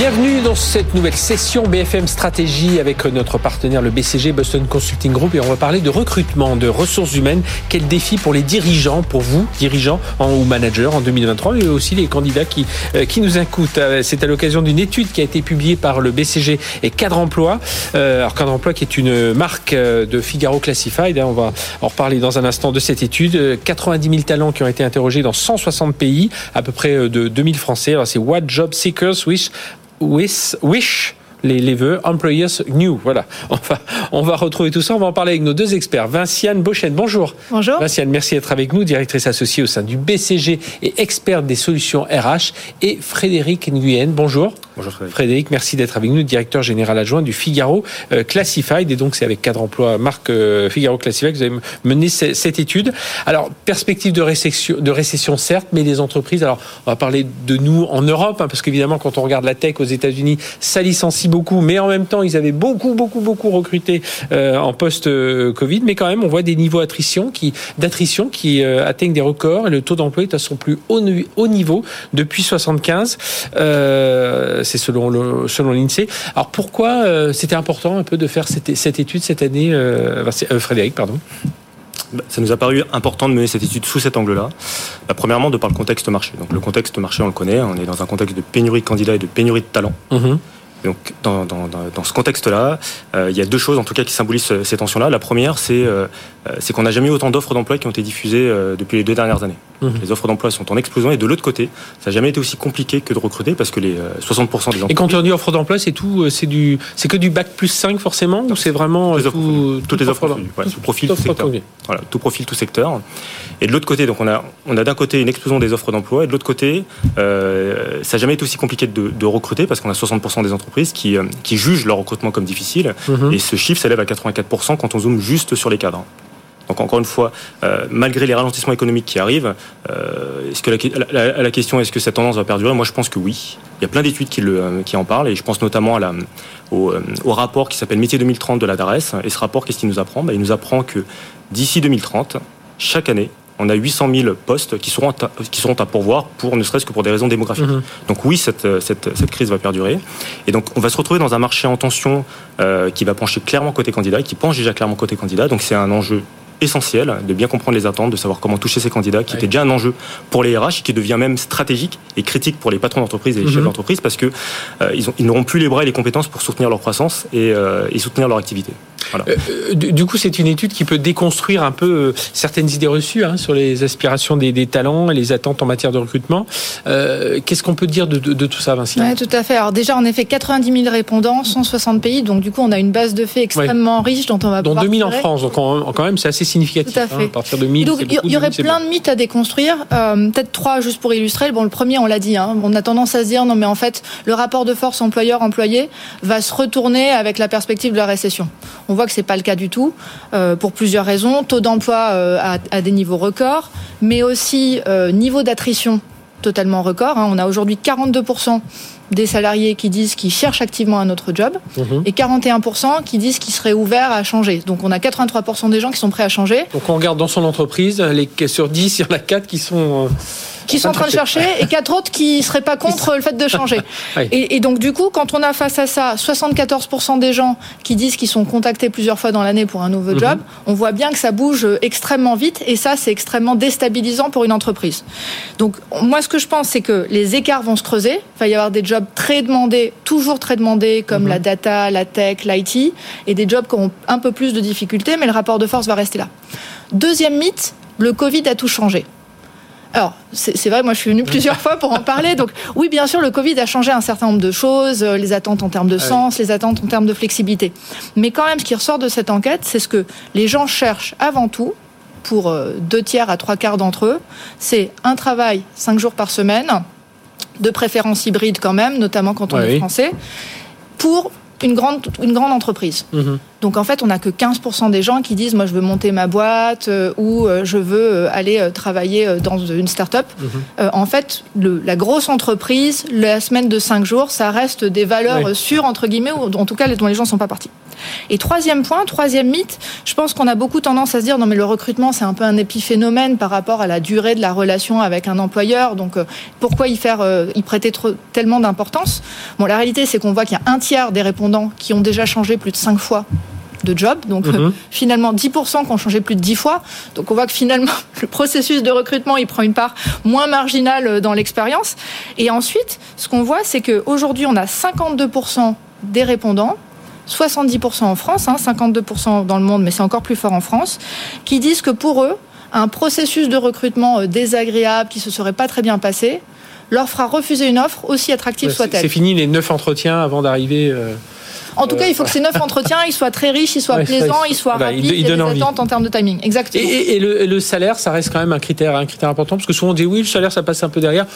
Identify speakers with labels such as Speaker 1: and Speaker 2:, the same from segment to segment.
Speaker 1: Bienvenue dans cette nouvelle session BFM Stratégie avec notre partenaire le BCG Boston Consulting Group et on va parler de recrutement, de ressources humaines. Quel défi pour les dirigeants, pour vous, dirigeants ou managers en 2023, mais aussi les candidats qui, euh, qui nous écoutent. Euh, c'est à l'occasion d'une étude qui a été publiée par le BCG et Cadre Emploi. Euh, alors Cadre Emploi qui est une marque de Figaro Classified. Hein, on va en reparler dans un instant de cette étude. 90 000 talents qui ont été interrogés dans 160 pays, à peu près de 2000 Français. Alors c'est What Job Seekers Wish Wish, wish les, les vœux Employers New. Voilà, on va, on va retrouver tout ça. On va en parler avec nos deux experts. Vinciane Beauchesne, bonjour.
Speaker 2: Bonjour.
Speaker 1: Vinciane, merci d'être avec nous, directrice associée au sein du BCG et experte des solutions RH. Et Frédéric Nguyen, bonjour.
Speaker 3: Bonjour Frédéric.
Speaker 1: Merci d'être avec nous, directeur général adjoint du Figaro euh, Classified. Et donc, c'est avec cadre emploi marque euh, Figaro Classified que vous avez mené cette étude. Alors, perspective de récession, de récession certes, mais les entreprises, alors, on va parler de nous en Europe, hein, parce qu'évidemment, quand on regarde la tech aux États-Unis, ça licencie beaucoup, mais en même temps, ils avaient beaucoup, beaucoup, beaucoup recruté euh, en post-Covid. Mais quand même, on voit des niveaux d'attrition qui, atteignent des records et le taux d'emploi est à son plus haut, haut niveau depuis 75. Euh, c'est selon le, selon l'INSEE. Alors pourquoi euh, c'était important un peu de faire cette, cette étude cette année, euh, Frédéric, pardon
Speaker 3: bah, ça nous a paru important de mener cette étude sous cet angle-là. Bah, premièrement, de par le contexte marché. Donc, le contexte marché, on le connaît. On est dans un contexte de pénurie de candidats et de pénurie de talents.
Speaker 1: Mmh.
Speaker 3: Donc, dans, dans, dans ce contexte-là, euh, il y a deux choses en tout cas qui symbolisent ces tensions-là. La première, c'est euh, c'est qu'on n'a jamais eu autant d'offres d'emploi qui ont été diffusées euh, depuis les deux dernières années. Mmh. Les offres d'emploi sont en explosion et de l'autre côté, ça n'a jamais été aussi compliqué que de recruter parce que les 60% des entreprises.
Speaker 1: Et quand on dit offre d'emploi, c'est tout, c'est du, c'est que du bac plus 5 forcément ou c'est vraiment tout,
Speaker 3: toutes les offres, d'emploi, ouais, tout profil, tout secteur. Voilà, tout profil, tout secteur. Et de l'autre côté, donc on a, on a d'un côté une explosion des offres d'emploi et de l'autre côté, euh, ça n'a jamais été aussi compliqué de, de recruter parce qu'on a 60% des entreprises qui, qui jugent leur recrutement comme difficile. Mmh. Et ce chiffre s'élève à 84% quand on zoome juste sur les cadres. Donc encore une fois, euh, malgré les ralentissements économiques qui arrivent, euh, est-ce que la, la, la question est-ce que cette tendance va perdurer? Moi, je pense que oui. Il y a plein d'études qui, le, qui en parlent et je pense notamment à la, au, au rapport qui s'appelle Métier 2030 de la DARES. Et ce rapport, qu'est-ce qu'il nous apprend? Ben, Il nous apprend que d'ici 2030, chaque année, on a 800 000 postes qui seront à, qui seront à pourvoir pour ne serait-ce que pour des raisons démographiques. Mmh. Donc oui, cette, cette, cette, crise va perdurer. Et donc on va se retrouver dans un marché en tension euh, qui va pencher clairement côté candidat, qui penche déjà clairement côté candidat. Donc c'est un enjeu essentiel de bien comprendre les attentes, de savoir comment toucher ces candidats, qui était déjà un enjeu pour les RH et qui devient même stratégique et critique pour les patrons d'entreprise et les chefs d'entreprise parce que euh, ils, ils n'auront plus les bras et les compétences pour soutenir leur croissance et, euh, et soutenir leur activité.
Speaker 1: Voilà. Euh, du, du, coup, c'est une étude qui peut déconstruire un peu euh, certaines idées reçues hein, sur les aspirations des, des, talents et les attentes en matière de recrutement. Euh, Qu'est-ce qu'on peut dire de, de, de tout ça, Vincent?
Speaker 2: Oui, tout à fait. Alors déjà, en effet, 90 000 répondants, 160 pays, donc du coup, on a une base de faits extrêmement ouais. riche dont on va
Speaker 1: Dont
Speaker 2: pouvoir
Speaker 1: 2000 tirer. en France, donc quand même, c'est assez significatif.
Speaker 2: Tout à fait.
Speaker 1: Hein, à partir de 1000,
Speaker 2: donc il y, y, aurait plein de mythes à déconstruire. Euh, Peut-être trois juste pour illustrer. Bon, le premier, on l'a dit, hein, on a tendance à se dire non, mais en fait, le rapport de force employeur-employé va se retourner avec la perspective de la récession. On voit que c'est pas le cas du tout, euh, pour plusieurs raisons. Taux d'emploi euh, à, à, des niveaux records, mais aussi euh, niveau d'attrition totalement record. Hein. On a aujourd'hui 42% des salariés qui disent qu'ils cherchent activement un autre job
Speaker 1: Mhm.
Speaker 2: mmh. et 41% qui disent qu'ils seraient ouverts à changer. Donc on a 83% des gens qui sont prêts à changer.
Speaker 1: Donc on regarde dans son entreprise, les, sur 10, il y en a 4 qui sont...
Speaker 2: Qui sont en train de chercher et quatre autres qui seraient pas contre le fait de changer.
Speaker 1: oui.
Speaker 2: et, et, donc du coup, quand on a face à ça 74% des gens qui disent qu'ils sont contactés plusieurs fois dans l'année pour un nouveau job, mm -hmm. on voit bien que ça bouge extrêmement vite et ça c'est extrêmement déstabilisant pour une entreprise. Donc moi ce que je pense c'est que les écarts vont se creuser, il va y avoir des jobs très demandés, toujours très demandés comme mm -hmm. la data, la tech, l'IT et des jobs qui auront un peu plus de difficultés mais le rapport de force va rester là. Deuxième mythe, le Covid a tout changé. Alors, c'est vrai, moi je suis venue plusieurs fois pour en parler. Donc, oui, bien sûr, le Covid a changé un certain nombre de choses, euh, les attentes en termes de sens, les attentes en termes de flexibilité. Mais quand même, ce qui ressort de cette enquête, c'est ce que les gens cherchent avant tout, pour euh, deux tiers à trois quarts d'entre eux, c'est un travail cinq jours par semaine, de préférence hybride quand même, notamment quand on ouais, est français, pour une grande, une grande entreprise. Mhm. Donc en fait, on n'a que 15% des gens qui disent moi je veux monter ma boîte euh, ou euh, je veux euh, aller travailler dans une start-up. Mhm. en fait, le, la grosse entreprise, la semaine de 5 jours, ça reste des valeurs sûres entre guillemets ou en tout cas dont les gens ne sont pas partis. Et troisième point, troisième mythe, je pense qu'on a beaucoup tendance à se dire non mais le recrutement c'est un peu un épiphénomène par rapport à la durée de la relation avec un employeur. Donc pourquoi y faire, y prêter trop, tellement d'importance? Bon, la réalité c'est qu'on voit qu'il y a un tiers des répondants qui ont déjà changé plus de 5 fois de job. Donc mhm. euh, finalement 10% qui ont changé plus de 10 fois. Donc on voit que finalement le processus de recrutement il prend une part moins marginale euh, dans l'expérience. Et ensuite, ce qu'on voit, c'est qu'aujourd'hui on a 52% des répondants 70% en France, 52% hein, dans le monde, mais c'est encore plus fort en France, qui disent que pour eux, un processus de recrutement euh, désagréable qui se serait pas très bien passé leur fera refuser une offre aussi attractive soit-elle.
Speaker 1: C'est fini les neuf entretiens avant d'arriver.
Speaker 2: En tout cas, il faut que ces neuf entretiens, ils soient très riches, ils soient plaisants, ils soient rapides, il, des attentes en termes de timing. Exactement.
Speaker 1: Et, le, salaire, ça reste quand même un critère, un critère important, parce que souvent on dit oui, le salaire, ça passe un peu derrière.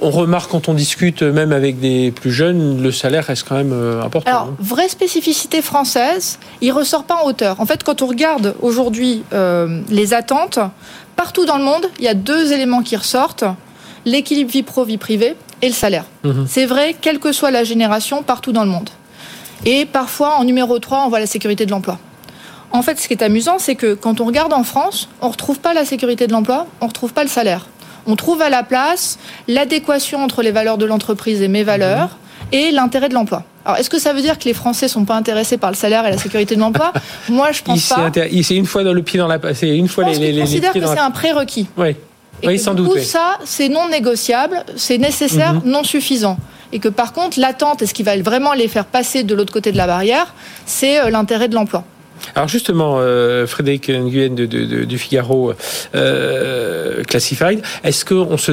Speaker 1: On remarque quand on discute, même avec des plus jeunes, le salaire reste quand même euh, important.
Speaker 2: Alors, vraie spécificité française, il ressort pas en hauteur. En fait, quand on regarde aujourd'hui euh, les attentes, partout dans le monde, il y a deux éléments qui ressortent l'équilibre vie pro vie privée et le salaire. Mhm. C'est vrai, quelle que soit la génération, partout dans le monde. Et parfois, en numéro 3, on voit la sécurité de l'emploi. En fait, ce qui est amusant, c'est que quand on regarde en France, on ne retrouve pas la sécurité de l'emploi, on ne retrouve pas le salaire. On trouve à la place l'adéquation entre les valeurs de l'entreprise et mes valeurs mhm. et l'intérêt de l'emploi. Alors, est-ce que ça veut dire que les Français sont pas intéressés par le salaire et la sécurité de l'emploi Moi, je pense pas.
Speaker 1: C'est une fois dans le pied dans la. C'est une fois
Speaker 2: je pense les. les, que c'est un prérequis.
Speaker 1: Oui.
Speaker 2: Et oui, sans doute. ça, c'est non négociable, c'est nécessaire, mhm. non suffisant et que par contre l'attente et ce qui va vraiment les faire passer de l'autre côté de la barrière, c'est euh, l'intérêt de l'emploi.
Speaker 1: Alors justement, euh, Frédéric Nguyen de, du Figaro euh, Classified, est-ce qu'on se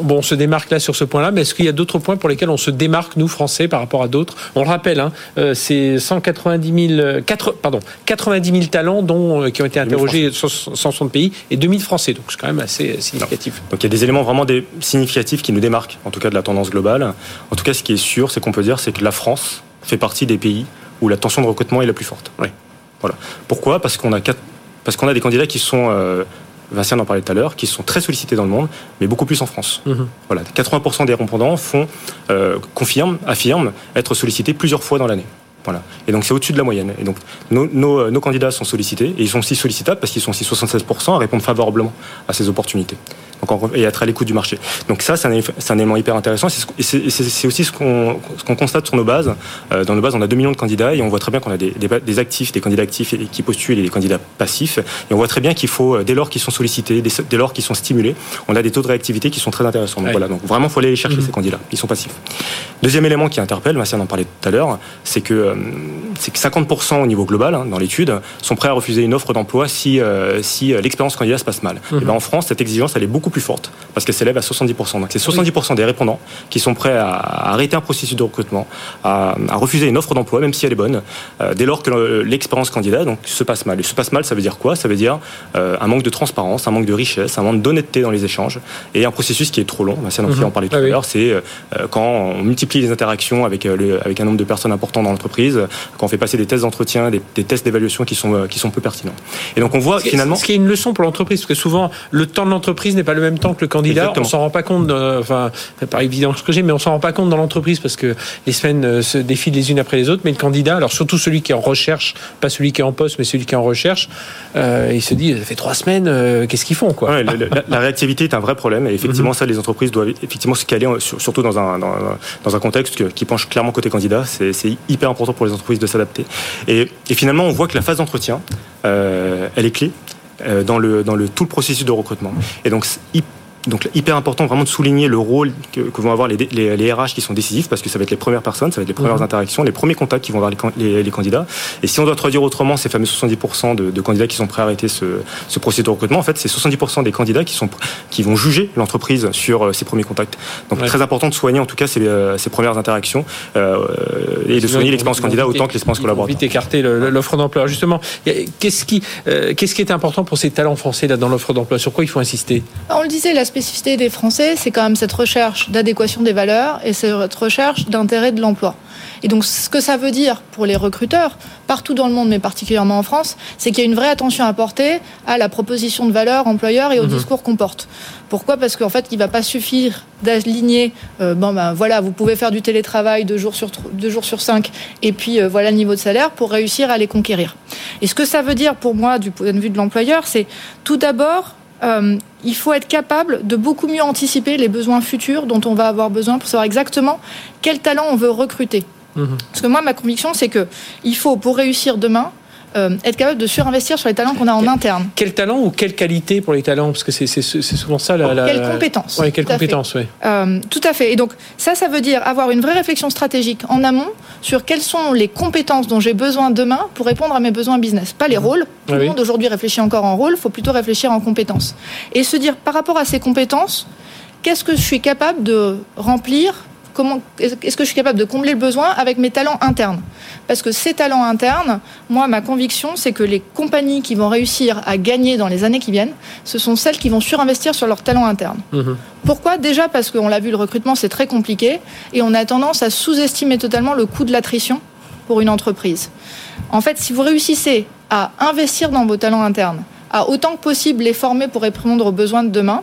Speaker 1: bon, on se démarque là sur ce point-là, mais est-ce qu'il y a d'autres points pour lesquels on se démarque, nous, Français, par rapport à d'autres? On le rappelle, hein, euh, c'est 190 000, 4, pardon, 90 000 talents dont, euh, qui ont été interrogés sur 160 pays et 2000 Français, donc c'est quand même assez significatif.
Speaker 3: Donc il y a des éléments vraiment des, significatifs qui nous démarquent, en tout cas de la tendance globale. En tout cas, ce qui est sûr, c'est qu'on peut dire, c'est que la France fait partie des pays où la tension de recrutement est la plus forte.
Speaker 1: Oui.
Speaker 3: Voilà. Pourquoi? Parce qu'on a parce qu'on a des candidats qui sont euh, Vincent en parlait tout à l'heure, qui sont très sollicités dans le monde, mais beaucoup plus en France. Mhm. Voilà, 80% des répondants font, euh, confirment, affirment être sollicités plusieurs fois dans l'année. Voilà. Et donc c'est au-dessus de la moyenne. Et donc nos, nos, nos, candidats sont sollicités et ils sont aussi sollicitables parce qu'ils sont aussi 76% à répondre favorablement à ces opportunités et être à l'écoute du marché. Donc ça, c'est un, élément hyper intéressant. C'est aussi ce qu'on constate sur nos bases. Euh, dans nos bases, on a 2 millions de candidats et on voit très bien qu'on a des, des, actifs, des candidats actifs qui postulent et des candidats passifs. Et on voit très bien qu'il faut, euh, dès lors qu'ils sont sollicités, dès lors qu'ils sont stimulés, on a des taux de réactivité qui sont très intéressants. Donc voilà, donc vraiment, il faut aller les chercher, mhm. ces candidats. Ils sont passifs. Deuxième élément qui interpelle, Vincent en parlait tout à l'heure, c'est que, euh, que 50% au niveau global, hein, dans l'étude, sont prêts à refuser une offre d'emploi si, si l'expérience candidat se passe mal. Mhm. Et ben, en France, cette exigence, elle est beaucoup plus forte parce qu'elle s'élève à 70%. Donc c'est 70% des répondants qui sont prêts à, arrêter un processus de recrutement, à, refuser une offre d'emploi, même si elle est bonne, euh, dès lors que l'expérience candidat donc, se passe mal. Et se passe mal, ça veut dire quoi? Ça veut dire euh, un manque de transparence, un manque de richesse, un manque d'honnêteté dans les échanges et un processus qui est trop long. C'est en parlait tout à l'heure. C'est euh, quand on multiplie les interactions avec, avec un nombre de personnes importantes dans l'entreprise, quand on fait passer des tests d'entretien, des, tests d'évaluation qui sont, qui sont peu pertinents. Et donc on voit finalement...
Speaker 1: Ce qui est une leçon pour l'entreprise, parce que souvent le temps de l'entreprise n'est pas le même temps que le candidat, on s'en rend pas compte, enfin, c'est pas évident ce que j'ai, mais on s'en rend pas compte dans l'entreprise parce que les semaines euh, se défilent les unes après les autres. Mais le candidat, alors surtout celui qui est en recherche, pas celui qui est en poste, mais celui qui est en recherche, euh, il se dit, ça fait trois semaines, euh, qu'est-ce qu'ils font, quoi
Speaker 3: la, réactivité est un vrai problème, et effectivement, mhm. ça, les entreprises doivent effectivement se caler, surtout dans un dans, un contexte qui penche clairement côté candidat. C'est hyper important pour les entreprises de s'adapter. Et, finalement, on voit que la phase d'entretien, elle est clé dans le dans le tout le processus de recrutement. Et donc donc hyper important vraiment de souligner le rôle que, vont avoir les, les, RH qui sont décisifs parce que ça va être les premières personnes, ça va être les premières mhm. interactions, les premiers contacts qui vont avoir les, les, candidats. Et si on doit traduire autrement ces fameux 70% de, de, candidats qui sont prêts à arrêter ce, ce processus de recrutement, en fait c'est 70% des candidats qui, sont, qui vont juger l'entreprise sur euh, ces premiers contacts. Donc très important de soigner en tout cas ces, euh, ces premières interactions euh, et de soigner l'expérience candidat autant que l'expérience collaborateur.
Speaker 1: Vite écarter l'offre d'emploi. Justement, qu'est-ce qui, qu'est-ce qui est important pour ces talents français là dans l'offre d'emploi? Sur quoi il faut insister?
Speaker 2: On le disait la spécificité des Français, c'est quand même cette recherche d'adéquation des valeurs et cette recherche d'intérêt de l'emploi. Et donc, ce que ça veut dire pour les recruteurs, partout dans le monde, mais particulièrement en France, c'est qu'il y a une vraie attention à porter à la proposition de valeur employeur et au mhm. discours qu'on porte. Pourquoi? Parce qu'en fait, il ne va pas suffire d'aligner, euh, bon ben voilà, vous pouvez faire du télétravail deux jours sur, deux jours sur cinq, et puis euh, voilà le niveau de salaire pour réussir à les conquérir. Et ce que ça veut dire pour moi, du point de vue de l'employeur, c'est tout d'abord euh, il faut être capable de beaucoup mieux anticiper les besoins futurs dont on va avoir besoin pour savoir exactement quel talent on veut recruter. Mhm. Parce que moi, ma conviction, c'est que il faut, pour réussir demain, euh, être capable de surinvestir sur les talents qu'on a en interne.
Speaker 1: Quel talent ou quelle qualité pour les talents? Parce que c'est souvent ça la. la...
Speaker 2: Quelle compétence
Speaker 1: Oui, quelle compétence, oui.
Speaker 2: Euh, tout à fait. Et donc, ça, ça veut dire avoir une vraie réflexion stratégique en amont sur quelles sont les compétences dont j'ai besoin demain pour répondre à mes besoins business. Pas les mhm. rôles. Tout le monde aujourd'hui réfléchit encore en rôle, il faut plutôt réfléchir en compétences. Et se dire, par rapport à ces compétences, qu'est-ce que je suis capable de remplir comment est-ce que je suis capable de combler le besoin avec mes talents internes? Parce que ces talents internes, moi, ma conviction, c'est que les compagnies qui vont réussir à gagner dans les années qui viennent, ce sont celles qui vont surinvestir sur leurs talents internes. Mhm. Pourquoi? Déjà parce qu'on l'a vu, le recrutement, c'est très compliqué et on a tendance à sous-estimer totalement le coût de l'attrition pour une entreprise. En fait, si vous réussissez à investir dans vos talents internes, à autant que possible les former pour répondre aux besoins de demain,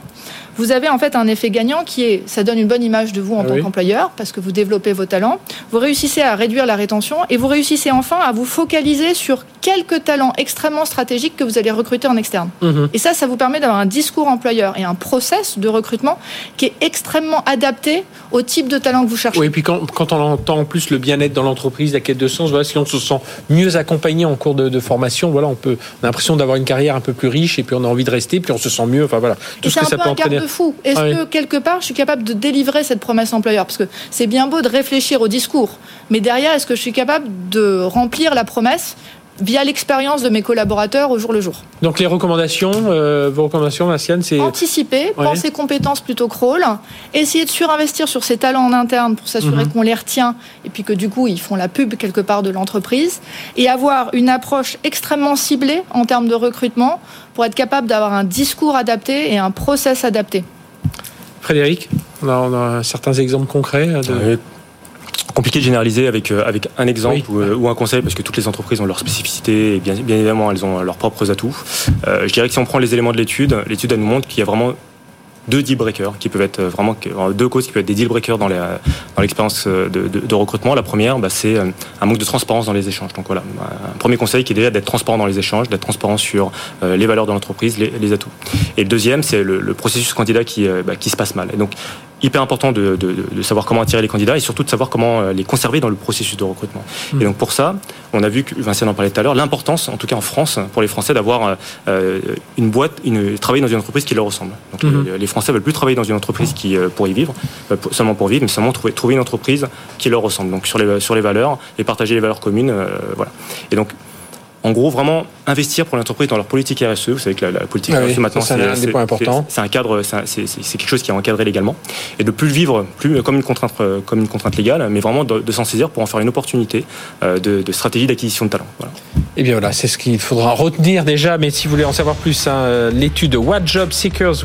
Speaker 2: vous avez en fait un effet gagnant qui est, ça donne une bonne image de vous en tant qu'employeur parce que vous développez vos talents, vous réussissez à réduire la rétention et vous réussissez enfin à vous focaliser sur quelques talents extrêmement stratégiques que vous allez recruter en externe. Mhm. Et ça, ça vous permet d'avoir un discours employeur et un process de recrutement qui est extrêmement adapté au type de talent que vous cherchez.
Speaker 1: Oui, et puis quand, quand on entend en plus le bien-être dans l'entreprise, la quête de sens, voilà, si on se sent mieux accompagné en cours de, formation, voilà, on peut, on a l'impression d'avoir une carrière un peu plus riche et puis on a envie de rester, puis on se sent mieux. Enfin voilà,
Speaker 2: tout ce que ça peut entraîner fou. Est-ce ah que quelque part, je suis capable de délivrer cette promesse employeur Parce que c'est bien beau de réfléchir au discours, mais derrière, est-ce que je suis capable de remplir la promesse via l'expérience de mes collaborateurs au jour le jour?
Speaker 1: Donc les recommandations, euh, vos recommandations, Marciane, c'est
Speaker 2: anticiper, penser compétences plutôt crawl, essayer de surinvestir sur ses talents en interne pour s'assurer mhm. qu'on les retient et puis que du coup ils font la pub quelque part de l'entreprise et avoir une approche extrêmement ciblée en termes de recrutement pour être capable d'avoir un discours adapté et un process adapté.
Speaker 1: Frédéric, on a, certains exemples concrets de
Speaker 3: compliqué de généraliser avec, euh, avec un exemple euh, ou, un conseil parce que toutes les entreprises ont leurs spécificités et bien, bien évidemment elles ont leurs propres atouts. Euh, je dirais que si on prend les éléments de l'étude, l'étude elle nous montre qu'il y a vraiment deux deal breakers qui peuvent être vraiment deux causes qui peuvent être des deal breakers dans l'expérience dans de, de, de, recrutement. La première, bah, c'est un manque de transparence dans les échanges. Donc voilà, un premier conseil qui est déjà d'être transparent dans les échanges, d'être transparent sur les valeurs de l'entreprise, les, les, atouts. Et le deuxième, c'est le, le, processus candidat qui, bah, qui se passe mal. Et donc hyper important de, savoir comment attirer les candidats et surtout de savoir comment euh, les conserver dans le processus de recrutement. Et donc pour ça, on a vu que Vincent en parlait tout à l'heure, l'importance, en tout cas en France, pour les Français, d'avoir euh, une boîte, une, travailler dans une entreprise qui leur ressemble. Donc mhm. les Français veulent plus travailler dans une entreprise qui euh, pour y vivre, seulement pour vivre, mais seulement trouver, trouver une entreprise qui leur ressemble. Donc sur les sur les valeurs et partager les valeurs communes, voilà. Et donc en gros, vraiment investir pour l'entreprise dans leur politique RSE. Vous savez que la, politique ah RSE maintenant,
Speaker 1: c'est un, des points importants.
Speaker 3: C'est un cadre, c'est quelque chose qui est encadré légalement, et de plus le vivre plus comme une contrainte, comme une contrainte légale, mais vraiment de, s'en saisir pour en faire une opportunité euh, de, stratégie d'acquisition de talent. Voilà. Et
Speaker 1: eh bien voilà, c'est ce qu'il faudra retenir déjà. Mais si vous voulez en savoir plus, hein, l'étude What Job Seekers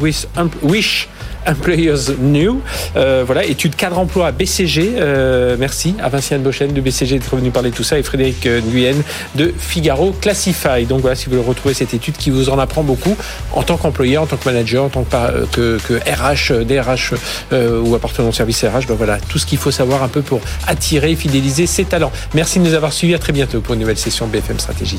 Speaker 1: Wish Employers New. Euh, voilà, étude cadre emploi BCG. Euh, merci à Vinciane Bochen de BCG d'être venu parler de tout ça et Frédéric euh, Nguyen de Figaro Classify. Donc voilà, si vous voulez retrouver cette étude qui vous en apprend beaucoup en tant qu'employeur, en tant que manager, en tant que, que, RH, DRH ou appartenant au service RH, ben voilà, tout ce qu'il faut savoir un peu pour attirer et fidéliser ses talents. Merci de nous avoir suivis. À très bientôt pour une nouvelle session BFM Stratégie.